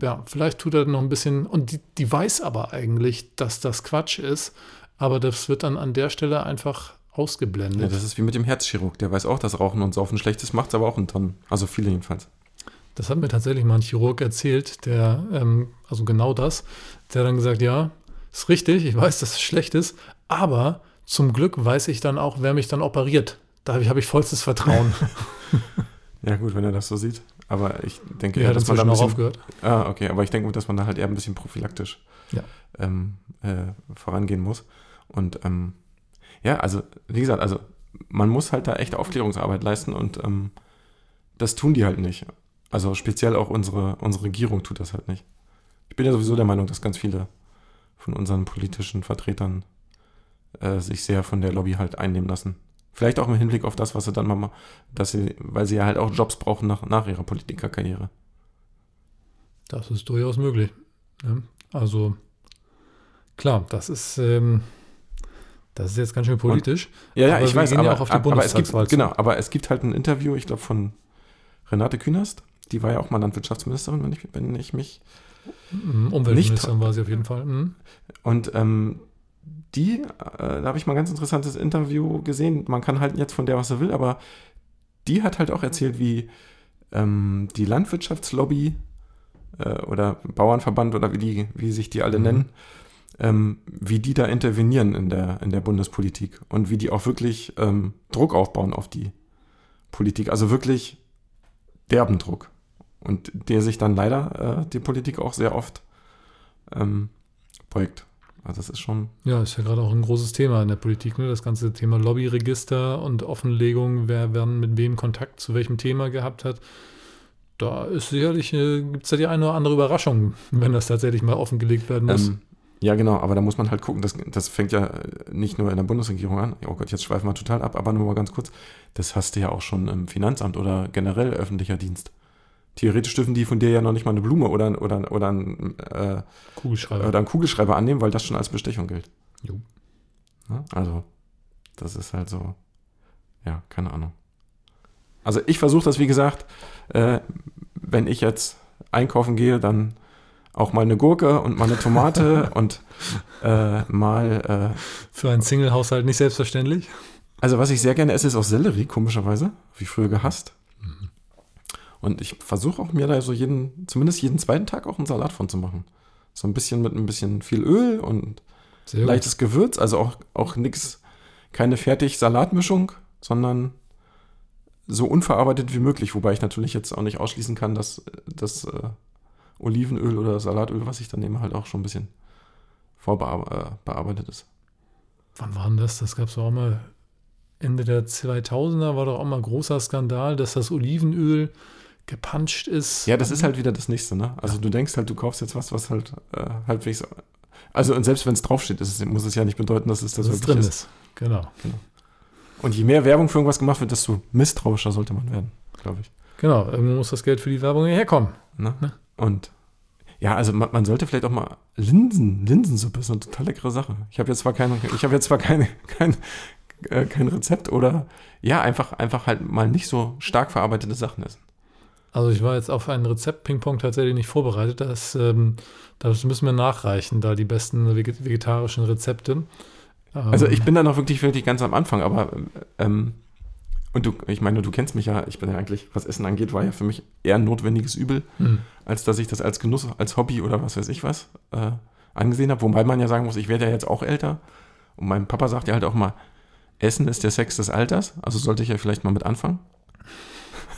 ja, vielleicht tut er noch ein bisschen, und die, die weiß aber eigentlich, dass das Quatsch ist, aber das wird dann an der Stelle einfach ausgeblendet. Ja, das ist wie mit dem Herzchirurg, der weiß auch, dass Rauchen und Saufen schlecht ist, macht es aber auch in Tonnen. Also viele jedenfalls. Das hat mir tatsächlich mal ein Chirurg erzählt, der, ähm, also genau das, der dann gesagt, ja, ist richtig, ich weiß, dass es schlecht ist, aber zum Glück weiß ich dann auch, wer mich dann operiert. Da habe ich vollstes Vertrauen. ja, gut, wenn er das so sieht. Aber ich denke, ja, dass man da ein bisschen, aufgehört. Ah, okay, aber ich denke, dass man da halt eher ein bisschen prophylaktisch ja. ähm, äh, vorangehen muss. Und ähm, ja, also, wie gesagt, also man muss halt da echt Aufklärungsarbeit leisten und ähm, das tun die halt nicht. Also speziell auch unsere, unsere Regierung tut das halt nicht. Ich bin ja sowieso der Meinung, dass ganz viele von unseren politischen Vertretern äh, sich sehr von der Lobby halt einnehmen lassen. Vielleicht auch im Hinblick auf das, was sie dann mal, dass sie, weil sie ja halt auch Jobs brauchen nach, nach ihrer Politikerkarriere. Das ist durchaus möglich. Ja, also klar, das ist, ähm, das ist jetzt ganz schön politisch. Und, ja, ja, ich weiß, aber, ja aber es gibt, genau, aber es gibt halt ein Interview, ich glaube, von Renate Künast, die war ja auch mal Landwirtschaftsministerin, wenn ich, wenn ich mich mhm, Umweltministerin nicht, war sie auf jeden Fall. Mhm. Und ähm, die, äh, da habe ich mal ein ganz interessantes Interview gesehen. Man kann halten jetzt von der, was er will, aber die hat halt auch erzählt, wie ähm, die Landwirtschaftslobby äh, oder Bauernverband oder wie, die, wie sich die alle mhm. nennen, ähm, wie die da intervenieren in der, in der Bundespolitik und wie die auch wirklich ähm, Druck aufbauen auf die Politik. Also wirklich derben Druck. Und der sich dann leider äh, die Politik auch sehr oft ähm, beugt. Also das ist schon. Ja, ist ja gerade auch ein großes Thema in der Politik, ne? Das ganze Thema Lobbyregister und Offenlegung, wer, wer mit wem Kontakt zu welchem Thema gehabt hat. Da ist sicherlich, äh, gibt es da die eine oder andere Überraschung, wenn das tatsächlich mal offengelegt werden muss. Ähm, ja, genau, aber da muss man halt gucken, das, das fängt ja nicht nur in der Bundesregierung an. Oh Gott, jetzt schweifen wir total ab, aber nur mal ganz kurz. Das hast du ja auch schon im Finanzamt oder generell öffentlicher Dienst. Theoretisch dürfen die von dir ja noch nicht mal eine Blume oder, oder, oder, ein, äh, Kugelschreiber. oder einen Kugelschreiber annehmen, weil das schon als Bestechung gilt. Jo. Ja, also, das ist halt so, ja, keine Ahnung. Also ich versuche das, wie gesagt, äh, wenn ich jetzt einkaufen gehe, dann auch mal eine Gurke und mal eine Tomate und äh, mal. Äh, Für einen Single-Haushalt nicht selbstverständlich. Also, was ich sehr gerne esse, ist auch Sellerie, komischerweise. Wie früher gehasst. Und ich versuche auch mir da so jeden, zumindest jeden zweiten Tag auch einen Salat von zu machen. So ein bisschen mit ein bisschen viel Öl und Sehr leichtes gut. Gewürz, also auch, auch nichts, keine fertig Salatmischung, sondern so unverarbeitet wie möglich, wobei ich natürlich jetzt auch nicht ausschließen kann, dass das äh, Olivenöl oder Salatöl, was ich dann nehme, halt auch schon ein bisschen vorbearbeitet äh, ist. Wann war denn das? Das gab es auch mal Ende der 2000er, war doch auch mal großer Skandal, dass das Olivenöl gepanscht ist. Ja, das ist halt wieder das nächste, ne? Also ja. du denkst halt, du kaufst jetzt was, was halt äh, halbwegs. Also und selbst wenn es draufsteht, ist, muss es ja nicht bedeuten, dass es das, das drin ist. ist. Genau. genau. Und je mehr Werbung für irgendwas gemacht wird, desto misstrauischer sollte man werden, glaube ich. Genau, irgendwo muss das Geld für die Werbung herkommen. Ne? Ne? Und ja, also man, man, sollte vielleicht auch mal Linsen, Linsensuppe ist eine total leckere Sache. Ich habe jetzt zwar keine, ich habe jetzt zwar keine, kein, äh, kein Rezept oder ja, einfach, einfach halt mal nicht so stark verarbeitete Sachen essen. Also ich war jetzt auf ein Rezept Ping-Pong tatsächlich nicht vorbereitet. Das, ähm, das müssen wir nachreichen, da die besten vegetarischen Rezepte. Also ich ähm, bin da noch wirklich, wirklich ganz am Anfang, aber ähm, und du, ich meine, du kennst mich ja, ich bin ja eigentlich, was Essen angeht, war ja für mich eher ein notwendiges Übel, mhm. als dass ich das als Genuss, als Hobby oder was weiß ich was äh, angesehen habe. Wobei man ja sagen muss, ich werde ja jetzt auch älter. Und mein Papa sagt ja halt auch mal, Essen ist der Sex des Alters, also sollte ich ja vielleicht mal mit anfangen.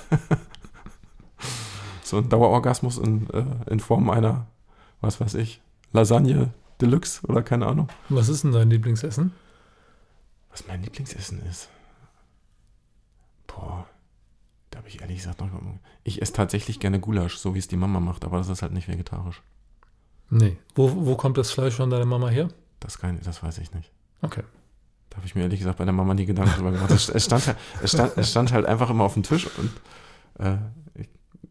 so ein Dauerorgasmus in, äh, in Form einer, was weiß ich, Lasagne Deluxe oder keine Ahnung. Was ist denn dein Lieblingsessen? Was mein Lieblingsessen ist? Boah, da habe ich ehrlich gesagt noch. Ich esse tatsächlich gerne Gulasch, so wie es die Mama macht, aber das ist halt nicht vegetarisch. Nee. Wo, wo kommt das Fleisch von deiner Mama her? Das, kann, das weiß ich nicht. Okay. Da habe ich mir ehrlich gesagt bei der Mama nie Gedanken drüber gemacht. Es, stand, halt, es, stand, es stand halt einfach immer auf dem Tisch und äh,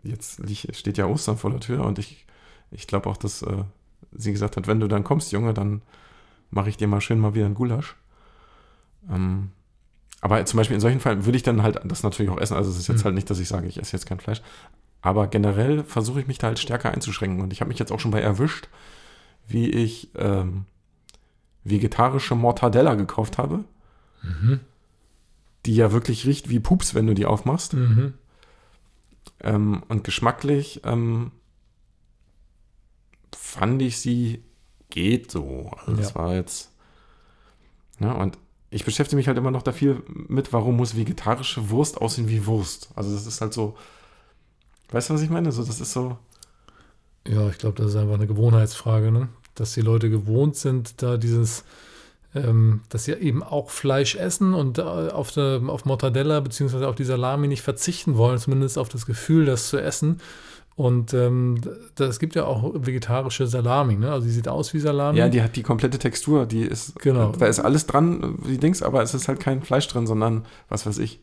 jetzt steht ja Ostern vor der Tür und ich, ich glaube auch, dass äh, sie gesagt hat, wenn du dann kommst, Junge, dann mache ich dir mal schön mal wieder ein Gulasch. Ähm, aber zum Beispiel in solchen Fällen würde ich dann halt das natürlich auch essen. Also es ist jetzt mhm. halt nicht, dass ich sage, ich esse jetzt kein Fleisch. Aber generell versuche ich mich da halt stärker einzuschränken. Und ich habe mich jetzt auch schon bei erwischt, wie ich ähm, vegetarische Mortadella gekauft habe. Mhm. Die ja wirklich riecht wie Pups, wenn du die aufmachst. Mhm. Ähm, und geschmacklich ähm, fand ich sie geht so. Also ja. war jetzt. Ja, und ich beschäftige mich halt immer noch da viel mit, warum muss vegetarische Wurst aussehen wie Wurst? Also das ist halt so. Weißt du, was ich meine? So, das ist so. Ja, ich glaube, das ist einfach eine Gewohnheitsfrage, ne? Dass die Leute gewohnt sind, da dieses, ähm, dass sie eben auch Fleisch essen und äh, auf, der, auf Mortadella bzw. auf die Salami nicht verzichten wollen, zumindest auf das Gefühl, das zu essen. Und ähm, das gibt ja auch vegetarische Salami, ne? Also die sieht aus wie Salami. Ja, die hat die komplette Textur, die ist, genau. da ist alles dran, wie Dings, aber es ist halt kein Fleisch drin, sondern was weiß ich.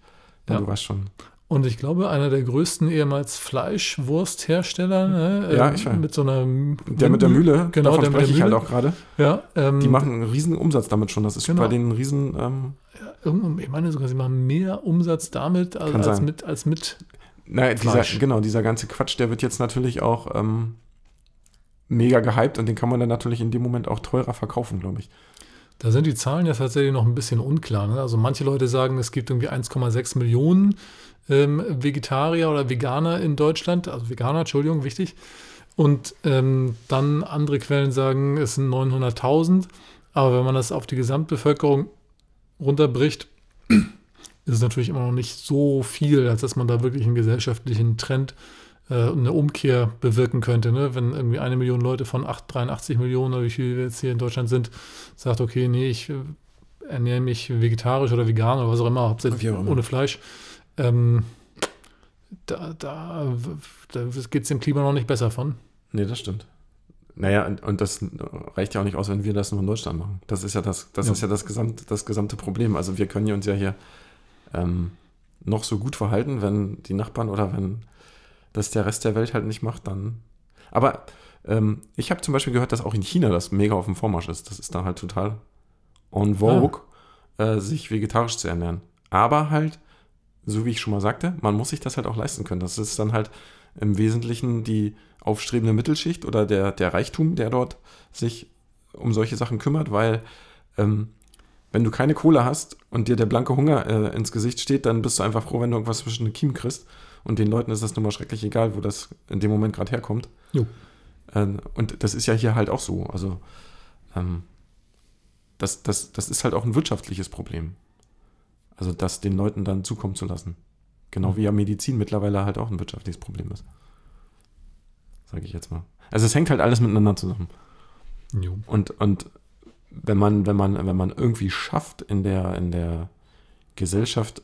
Ja. Du weißt schon. Und ich glaube, einer der größten ehemals Fleischwursthersteller, ne? ja, ich weiß. mit so einer Der mit der Mühle, genau, davon der spreche ich halt auch gerade. Ja, ähm, die machen einen riesen Umsatz damit schon. Das ist genau. bei denen ein riesen. Ähm, ja, ich meine sogar, sie machen mehr Umsatz damit als, als mit, als mit naja, dieser, genau, dieser ganze Quatsch, der wird jetzt natürlich auch ähm, mega gehypt und den kann man dann natürlich in dem Moment auch teurer verkaufen, glaube ich. Da sind die Zahlen ja tatsächlich noch ein bisschen unklar. Ne? Also manche Leute sagen, es gibt irgendwie 1,6 Millionen ähm, Vegetarier oder Veganer in Deutschland, also Veganer, Entschuldigung, wichtig. Und ähm, dann andere Quellen sagen, es sind 900.000. Aber wenn man das auf die Gesamtbevölkerung runterbricht, ist es natürlich immer noch nicht so viel, als dass man da wirklich einen gesellschaftlichen Trend, äh, eine Umkehr bewirken könnte. Ne? Wenn irgendwie eine Million Leute von 8, 83 Millionen oder wie viele wir jetzt hier in Deutschland sind, sagt, okay, nee, ich äh, ernähre mich vegetarisch oder vegan oder was auch immer, hauptsächlich ohne Fleisch. Ähm, da, da, da geht es dem Klima noch nicht besser von. Nee, das stimmt. Naja, und, und, das reicht ja auch nicht aus, wenn wir das nur in Deutschland machen. Das ist ja das, das ja. ist ja das, gesamt, das gesamte Problem. Also wir können uns ja hier ähm, noch so gut verhalten, wenn die Nachbarn oder wenn das der Rest der Welt halt nicht macht, dann. Aber ähm, ich habe zum Beispiel gehört, dass auch in China das mega auf dem Vormarsch ist. Das ist da halt total en vogue, ah. äh, sich vegetarisch zu ernähren. Aber halt so wie ich schon mal sagte, man muss sich das halt auch leisten können. Das ist dann halt im Wesentlichen die aufstrebende Mittelschicht oder der, der Reichtum, der dort sich um solche Sachen kümmert, weil ähm, wenn du keine Kohle hast und dir der blanke Hunger äh, ins Gesicht steht, dann bist du einfach froh, wenn du irgendwas zwischen den Kiemen kriegst. Und den Leuten ist das nun mal schrecklich egal, wo das in dem Moment gerade herkommt. Ähm, und das ist ja hier halt auch so. Also ähm, das, das, das ist halt auch ein wirtschaftliches Problem. Also das den Leuten dann zukommen zu lassen. Genau wie ja Medizin mittlerweile halt auch ein wirtschaftliches Problem ist. Sage ich jetzt mal. Also es hängt halt alles miteinander zusammen. Jo. Und, und wenn man, wenn man, wenn man irgendwie schafft in der, in der Gesellschaft,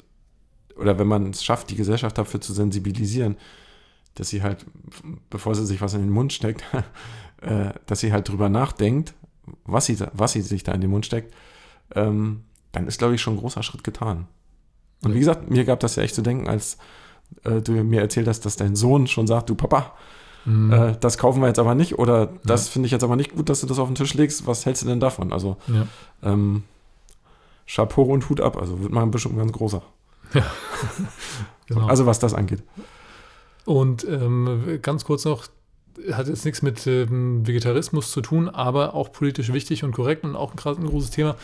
oder wenn man es schafft, die Gesellschaft dafür zu sensibilisieren, dass sie halt, bevor sie sich was in den Mund steckt, äh, dass sie halt drüber nachdenkt, was sie, was sie sich da in den Mund steckt, ähm, dann ist, glaube ich, schon ein großer Schritt getan. Und wie gesagt, mir gab das ja echt zu denken, als äh, du mir erzählt hast, dass dein Sohn schon sagt, du Papa, mhm. äh, das kaufen wir jetzt aber nicht oder das ja. finde ich jetzt aber nicht gut, dass du das auf den Tisch legst. Was hältst du denn davon? Also ja. ähm, Chapeau und Hut ab. Also wird man bestimmt ganz großer. Ja. genau. Also was das angeht. Und ähm, ganz kurz noch, hat jetzt nichts mit ähm, Vegetarismus zu tun, aber auch politisch wichtig und korrekt und auch ein, ein großes Thema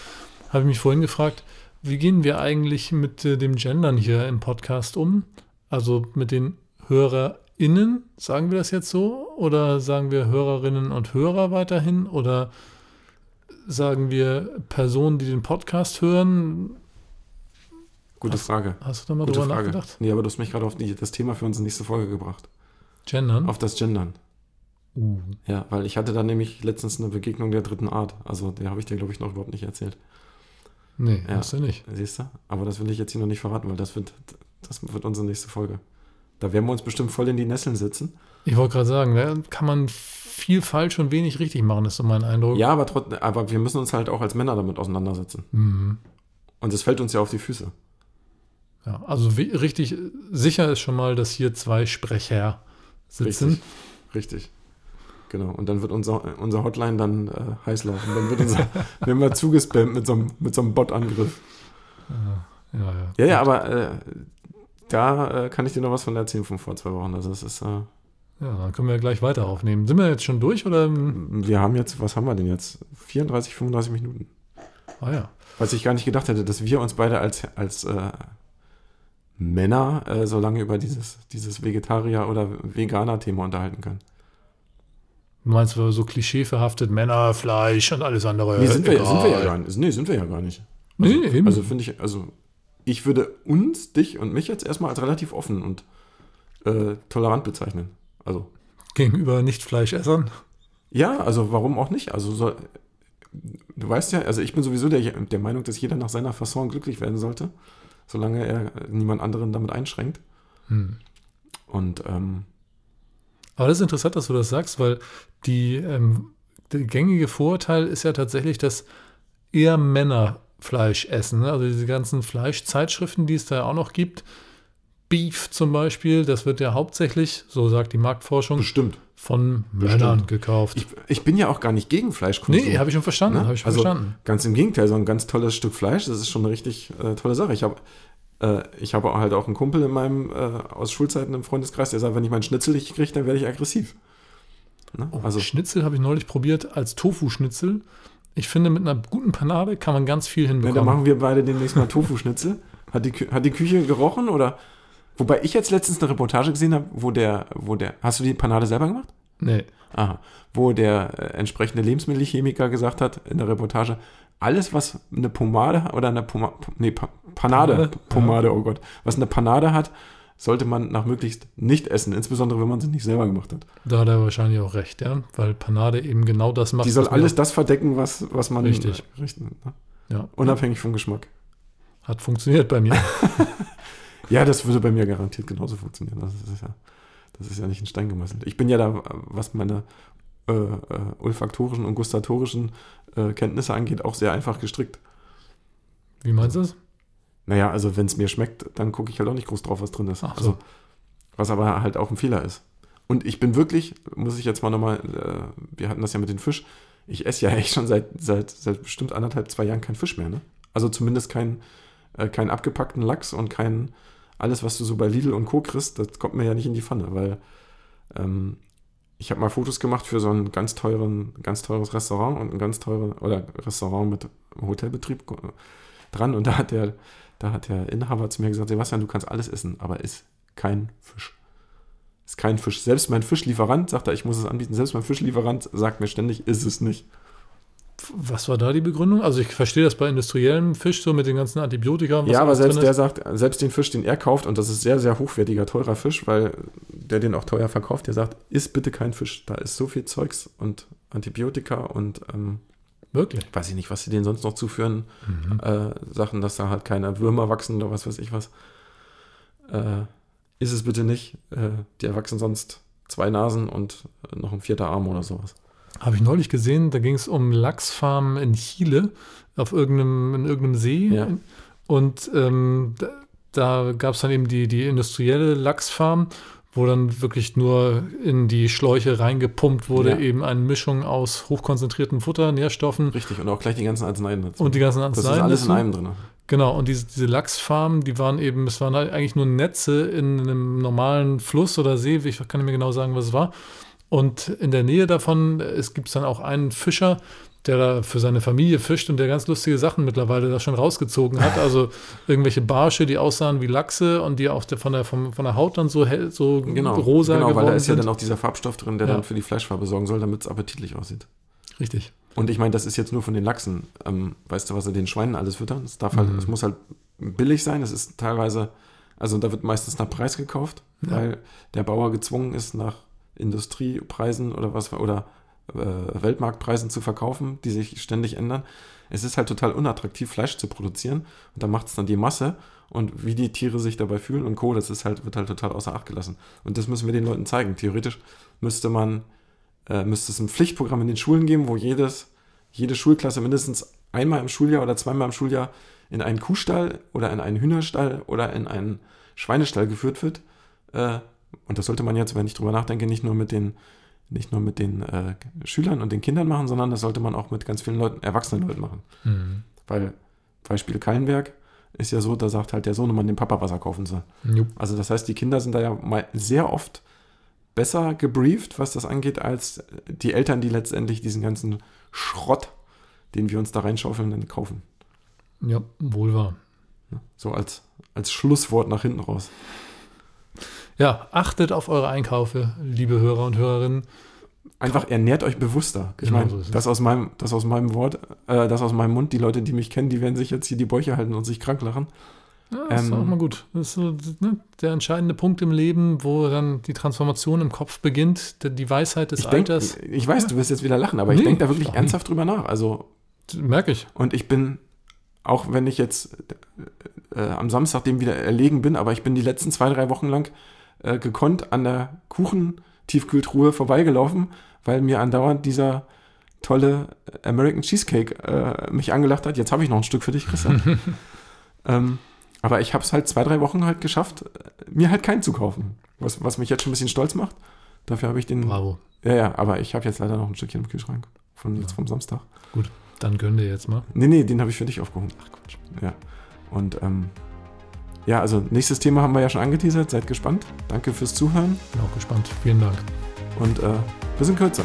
habe ich mich vorhin gefragt, wie gehen wir eigentlich mit äh, dem Gendern hier im Podcast um? Also mit den HörerInnen, sagen wir das jetzt so? Oder sagen wir Hörerinnen und Hörer weiterhin? Oder sagen wir Personen, die den Podcast hören? Gute hast, Frage. Hast du da mal Gute drüber Frage. nachgedacht? Nee, aber du hast mich gerade auf die, das Thema für unsere nächste Folge gebracht. Gendern? Auf das Gendern. Uh. Ja, weil ich hatte da nämlich letztens eine Begegnung der dritten Art. Also, der habe ich dir, glaube ich, noch überhaupt nicht erzählt. Nee, ja. hast du nicht. Siehst du? Aber das will ich jetzt hier noch nicht verraten, weil das wird, das wird unsere nächste Folge. Da werden wir uns bestimmt voll in die Nesseln sitzen. Ich wollte gerade sagen, da kann man viel falsch und wenig richtig machen, ist so mein Eindruck. Ja, aber, trotzdem, aber wir müssen uns halt auch als Männer damit auseinandersetzen. Mhm. Und es fällt uns ja auf die Füße. Ja, also richtig sicher ist schon mal, dass hier zwei Sprecher sitzen. Richtig. richtig. Genau, und dann wird unser, unser Hotline dann äh, heiß laufen. Dann wird unser, werden wir zugespammt mit so einem, mit so einem Bot-Angriff. Ja, ja, ja. Ja, ja, aber äh, da äh, kann ich dir noch was von erzählen von vor zwei Wochen. Also es ist. Äh, ja, dann können wir gleich weiter aufnehmen. Sind wir jetzt schon durch oder? Wir haben jetzt, was haben wir denn jetzt? 34, 35 Minuten. Ah ja. Was ich gar nicht gedacht hätte, dass wir uns beide als, als äh, Männer äh, so lange über dieses, dieses Vegetarier- oder Veganer-Thema unterhalten können. Du meinst, so klischeeverhaftet Männer, Fleisch und alles andere. Nee, sind, wir, sind wir, ja gar nicht. Nee, sind wir ja gar nicht. Also, nee, eben. Also finde ich, also ich würde uns, dich und mich jetzt erstmal als relativ offen und äh, tolerant bezeichnen. Also. Gegenüber Nicht-Fleischessern? Ja, also warum auch nicht? Also so, du weißt ja, also ich bin sowieso der, der Meinung, dass jeder nach seiner Fasson glücklich werden sollte, solange er niemand anderen damit einschränkt. Hm. Und ähm, aber das ist interessant, dass du das sagst, weil die, ähm, der gängige Vorurteil ist ja tatsächlich, dass eher Männer Fleisch essen. Ne? Also diese ganzen Fleischzeitschriften, die es da auch noch gibt. Beef zum Beispiel, das wird ja hauptsächlich, so sagt die Marktforschung, Bestimmt. von Bestimmt. Männern gekauft. Ich, ich, bin ja auch gar nicht gegen Fleischkonsum. Nee, habe ich schon verstanden. Ne? Ich schon also verstanden. Ganz im Gegenteil, so ein ganz tolles Stück Fleisch, das ist schon eine richtig äh, tolle Sache. Ich habe ich habe halt auch einen Kumpel in meinem, äh, aus Schulzeiten im Freundeskreis, der sagt, wenn ich meinen Schnitzel nicht kriege, dann werde ich aggressiv. Ne? Oh, also Schnitzel habe ich neulich probiert als Tofu-Schnitzel. Ich finde, mit einer guten Panade kann man ganz viel hinbekommen. dann machen wir beide demnächst mal Tofu-Schnitzel. Hat die, hat die Küche gerochen oder? Wobei ich jetzt letztens eine Reportage gesehen habe, wo der, wo der, hast du die Panade selber gemacht? Nee. Aha. Wo der äh, entsprechende Lebensmittelchemiker gesagt hat in der Reportage, alles, was eine Pomade oder eine Poma, nee, pa Panade, Panade? Pomade, oh Gott, was eine Panade hat, sollte man nach möglichst nicht essen, insbesondere wenn man sie nicht selber gemacht hat. Da hat er wahrscheinlich auch recht, ja. Weil Panade eben genau das macht. Die soll alles das verdecken, was, was man Richtig. richten, ne? Ja, unabhängig vom Geschmack. hat funktioniert bei mir. Ja, das würde bei mir garantiert genauso funktionieren. Das ist ja, das ist ja nicht in Stein gemeißelt. Ich bin ja da, was meine äh, äh, olfaktorischen und gustatorischen äh, Kenntnisse angeht, auch sehr einfach gestrickt. Wie meinst du das? Naja, also wenn es mir schmeckt, dann gucke ich halt auch nicht groß drauf, was drin ist. So. also, was aber halt auch ein Fehler ist. Und ich bin wirklich, muss ich jetzt mal nochmal, äh, wir hatten das ja mit dem Fisch, ich esse ja echt schon seit, seit, seit bestimmt anderthalb, zwei Jahren kein Fisch mehr. Ne? Also zumindest kein, äh, keinen abgepackten Lachs und kein, alles, was du so bei Lidl und Co. kriegst, das kommt mir ja nicht in die Pfanne, weil ähm, ich habe mal Fotos gemacht für so ein ganz teuren, ganz teures Restaurant und ein ganz teures, oder Restaurant mit Hotelbetrieb dran und da hat der, da hat der Inhaber zu mir gesagt, Sebastian, du kannst alles essen, aber ist kein Fisch. Ist kein Fisch. Selbst mein Fischlieferant, sagt er, ich muss es anbieten, selbst mein Fischlieferant sagt mir ständig, ist es nicht. Was war da die Begründung? Also ich verstehe das bei industriellem Fisch so mit den ganzen Antibiotika. ja, aber selbst der ist. sagt, selbst den Fisch, den er kauft, und das ist sehr, sehr hochwertiger, teurer Fisch, weil der den auch teuer verkauft, der sagt, isst bitte kein Fisch. Da ist so viel Zeugs und Antibiotika und ähm, Wirklich. weiß ich nicht, was sie denen sonst noch zuführen. Mhm. äh, Sachen, dass da halt keine Würmer wachsen oder was weiß ich was. Äh, ist es bitte nicht. Äh, die erwachsen sonst zwei Nasen und noch ein vierter Arm oder sowas. Habe ich neulich gesehen, da ging es um Lachsfarmen in Chile auf irgendeinem, in irgendeinem See. Ja. Und ähm, da, da gab es dann eben die, die industrielle Lachsfarm, wo dann wirklich nur in die Schläuche reingepumpt wurde, Ja. eben eine Mischung aus hochkonzentrierten Futter, Nährstoffen Richtig, und auch gleich die ganzen Arzneien dazu. und die ganzen das Arzneien. ist alles in einem drin. Genau, und diese, diese Lachsfarmen, die waren eben, es waren halt eigentlich nur Netze in einem normalen Fluss oder See, ich kann nicht mehr genau sagen, was es war. Und in der Nähe davon, es gibt dann auch einen Fischer, der da für seine Familie fischt und der ganz lustige Sachen mittlerweile da schon rausgezogen hat. Also irgendwelche Barsche, die aussahen wie Lachse und die auch von der, vom, von der Haut dann so hell, so Genau, rosa genau weil geworden da ist ja sind. dann auch dieser Farbstoff drin, der Ja. dann für die Fleischfarbe sorgen soll, damit es appetitlich aussieht. Richtig. Und ich meine, das ist jetzt nur von den Lachsen. Ähm, weißt du, was sie den Schweinen alles füttern? Es darf halt, Mhm. es muss halt billig sein. Es ist teilweise, also da wird meistens nach Preis gekauft, Ja. weil der Bauer gezwungen ist, nach Industriepreisen oder was oder äh, Weltmarktpreisen zu verkaufen, die sich ständig ändern. Es ist halt total unattraktiv, Fleisch zu produzieren. Und da macht es dann die Masse und wie die Tiere sich dabei fühlen und Co., das ist halt, wird halt total außer Acht gelassen. Und das müssen wir den Leuten zeigen. Theoretisch müsste man äh, müsste es ein Pflichtprogramm in den Schulen geben, wo jedes, jede Schulklasse mindestens einmal im Schuljahr oder zweimal im Schuljahr in einen Kuhstall oder in einen Hühnerstall oder in einen Schweinestall geführt wird. Äh, und das sollte man jetzt, wenn ich drüber nachdenke, nicht nur mit den, nicht nur mit den äh, Schülern und den Kindern machen, sondern das sollte man auch mit ganz vielen Leuten, erwachsenen Leuten machen. Mhm. Weil Beispiel Kallenberg ist ja so, da sagt halt der Sohnemann dem Papa, was er kaufen soll. Jupp. Also das heißt, die Kinder sind da ja mal sehr oft besser gebrieft, was das angeht, als die Eltern, die letztendlich diesen ganzen Schrott, den wir uns da reinschaufeln, dann kaufen. Ja, wohl wahr. So als, als Schlusswort nach hinten raus. Ja, achtet auf eure Einkaufe, liebe Hörer und Hörerinnen. Einfach ernährt euch bewusster. Ich Genau meine, so ist das aus meinem, das aus meinem Wort, äh, das aus meinem Mund, die Leute, die mich kennen, die werden sich jetzt hier die Bäuche halten und sich krank lachen. Ja, das ist Ähm, auch mal gut. Das ist so ne, der entscheidende Punkt im Leben, wo dann die Transformation im Kopf beginnt, die Weisheit des Ich, denk, Alters. ich weiß, du wirst jetzt wieder lachen, aber ich Nee, denke da wirklich warum? ernsthaft drüber nach. Also Merke ich. Und ich bin, auch wenn ich jetzt äh, am Samstag dem wieder erlegen bin, aber ich bin die letzten zwei, drei Wochen lang äh, gekonnt an der Kuchentiefkühltruhe vorbeigelaufen, weil mir andauernd dieser tolle American Cheesecake äh, mich angelacht hat. Jetzt habe ich noch ein Stück für dich, Christian. ähm, aber ich habe es halt zwei, drei Wochen halt geschafft, äh, mir halt keinen zu kaufen. Was, was mich jetzt schon ein bisschen stolz macht. Dafür habe ich den. Bravo. Ja, ja, aber ich habe jetzt leider noch ein Stückchen im Kühlschrank. Von jetzt Ja. vom Samstag. Dann gönn dir jetzt mal. Nee, nee, den habe ich für dich aufgehoben. Ach Quatsch. Ja. Und ähm, ja, also nächstes Thema haben wir ja schon angeteasert. Seid gespannt. Danke fürs Zuhören Bin auch gespannt. Vielen Dank. und äh, bis in Kürze.